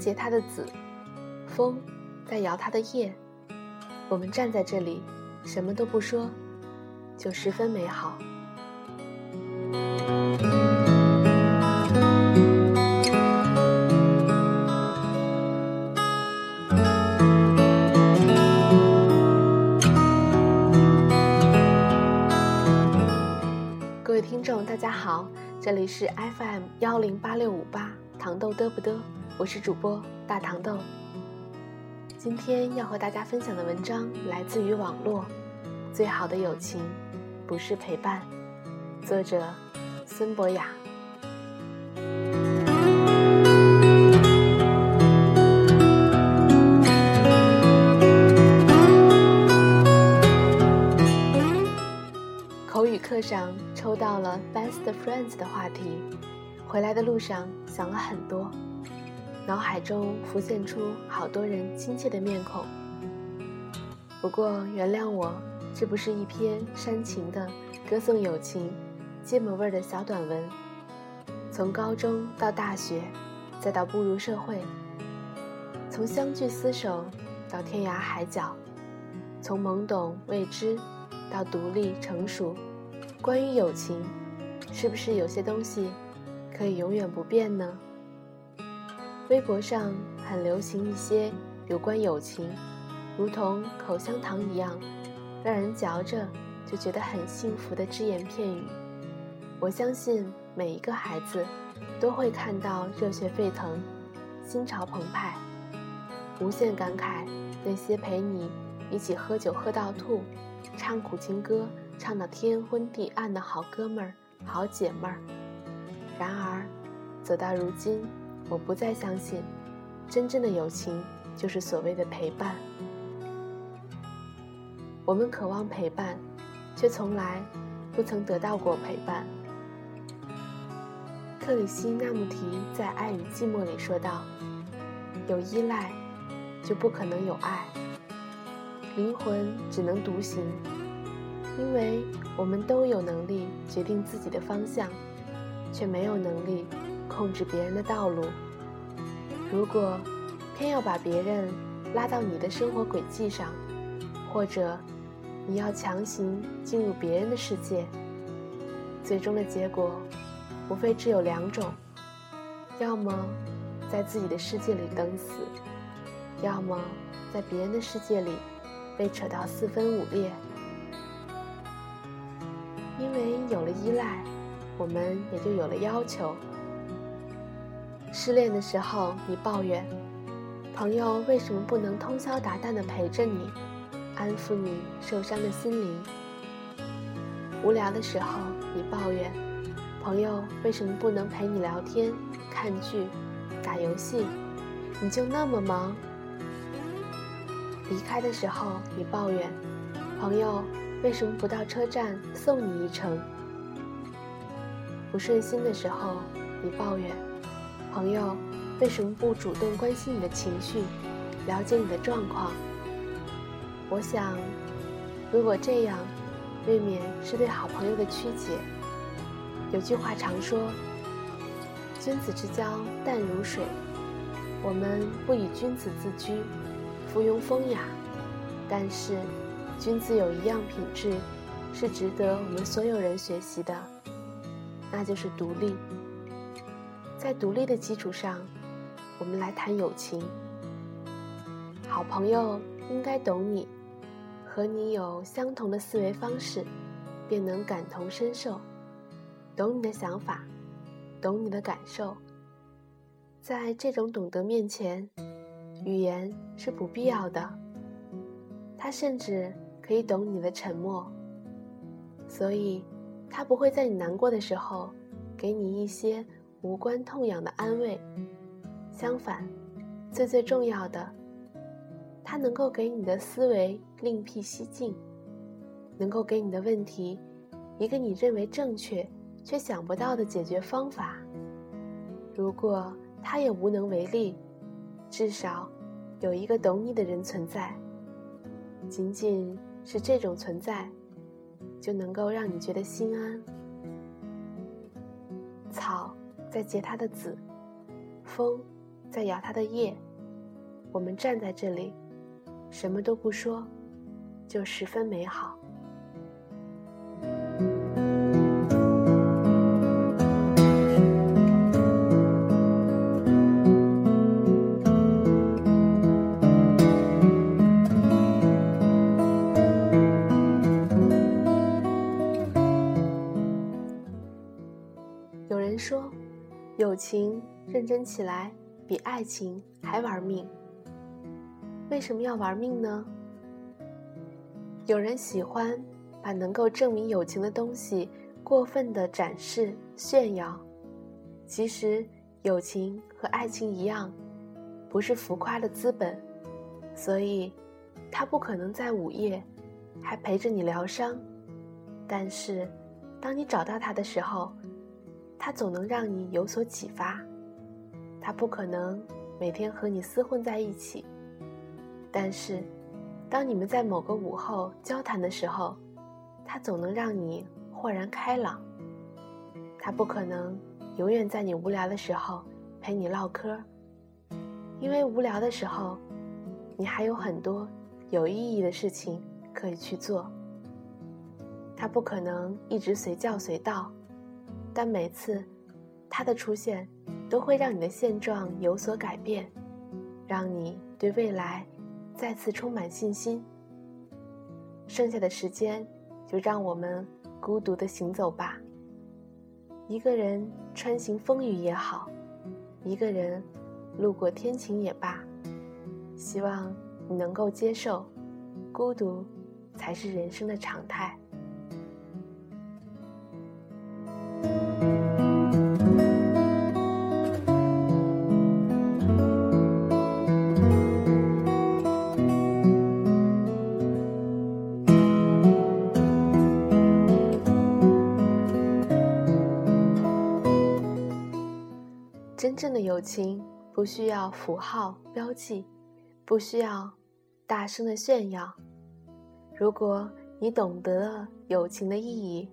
结它的籽，风在摇它的叶。我们站在这里，什么都不说，就十分美好。各位听众，大家好，这里是 FM 幺零八六五八糖豆嘚不嘚，我是主播大糖豆。今天要和大家分享的文章来自于网络，《最好的友情不是陪伴》，作者孙博雅。口语课上抽到了 “best friends” 的话题，回来的路上想了很多。脑海中浮现出好多人亲切的面孔。不过原谅我，这不是一篇煽情的歌颂友情、芥末味的小短文。从高中到大学，再到步入社会，从相聚厮守到天涯海角，从懵懂未知到独立成熟，关于友情，是不是有些东西可以永远不变呢？微博上很流行一些有关友情，如同口香糖一样，让人嚼着就觉得很幸福的只言片语。我相信每一个孩子都会看到热血沸腾、心潮澎湃，无限感慨那些陪你一起喝酒喝到吐、唱苦情歌唱到天昏地暗的好哥们儿、好姐们儿。然而，走到如今。我不再相信，真正的友情就是所谓的陪伴。我们渴望陪伴，却从来不曾得到过陪伴。克里希那穆提在《爱与寂寞》里说道：“有依赖，就不可能有爱。灵魂只能独行，因为我们都有能力决定自己的方向，却没有能力。”控制别人的道路。如果偏要把别人拉到你的生活轨迹上，或者你要强行进入别人的世界，最终的结果无非只有两种：要么在自己的世界里等死，要么在别人的世界里被扯到四分五裂。因为有了依赖，我们也就有了要求。失恋的时候，你抱怨朋友为什么不能通宵达旦的陪着你，安抚你受伤的心灵；无聊的时候，你抱怨朋友为什么不能陪你聊天、看剧、打游戏，你就那么忙；离开的时候，你抱怨朋友为什么不到车站送你一程；不顺心的时候，你抱怨。朋友为什么不主动关心你的情绪，了解你的状况？我想，如果这样，未免是对好朋友的曲解。有句话常说：“君子之交淡如水。”我们不以君子自居，附庸风雅，但是，君子有一样品质，是值得我们所有人学习的，那就是独立。在独立的基础上，我们来谈友情。好朋友应该懂你，和你有相同的思维方式，便能感同身受，懂你的想法，懂你的感受。在这种懂得面前，语言是不必要的。他甚至可以懂你的沉默，所以，他不会在你难过的时候，给你一些。无关痛痒的安慰，相反，最最重要的，它能够给你的思维另辟蹊径，能够给你的问题一个你认为正确却想不到的解决方法。如果他也无能为力，至少有一个懂你的人存在。仅仅是这种存在，就能够让你觉得心安。草。在结它的籽，风在摇它的叶，我们站在这里，什么都不说，就十分美好。有人说，友情认真起来比爱情还玩命。为什么要玩命呢？有人喜欢把能够证明友情的东西过分的展示炫耀，其实友情和爱情一样，不是浮夸的资本，所以，他不可能在午夜还陪着你疗伤，但是，当你找到他的时候。他总能让你有所启发，他不可能每天和你厮混在一起，但是，当你们在某个午后交谈的时候，他总能让你豁然开朗。他不可能永远在你无聊的时候陪你唠嗑，因为无聊的时候，你还有很多有意义的事情可以去做。他不可能一直随叫随到。但每次，他的出现都会让你的现状有所改变，让你对未来再次充满信心。剩下的时间，就让我们孤独的行走吧。一个人穿行风雨也好，一个人路过天晴也罢，希望你能够接受，孤独才是人生的常态。真正的友情不需要符号标记，不需要大声的炫耀。如果你懂得了友情的意义，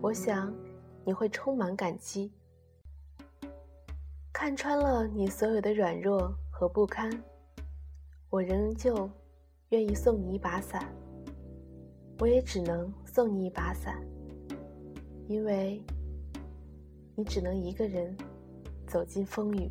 我想你会充满感激。看穿了你所有的软弱和不堪，我仍旧愿意送你一把伞。我也只能送你一把伞，因为你只能一个人。走进风雨。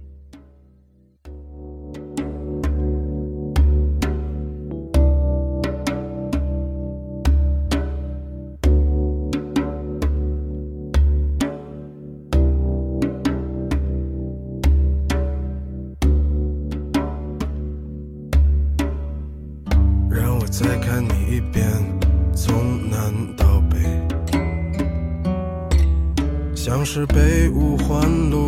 让我再看你一遍，从南到北，像是被五环路。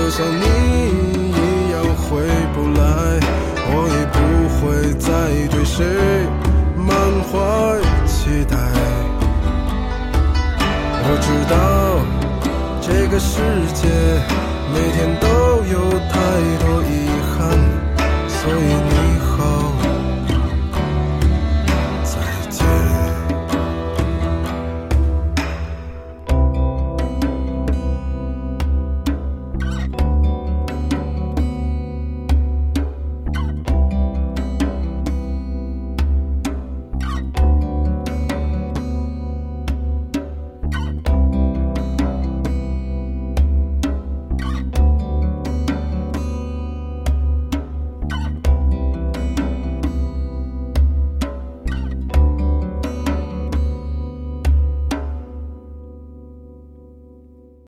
就像你一样回不来，我已不会再对谁满怀期待。我知道这个世界。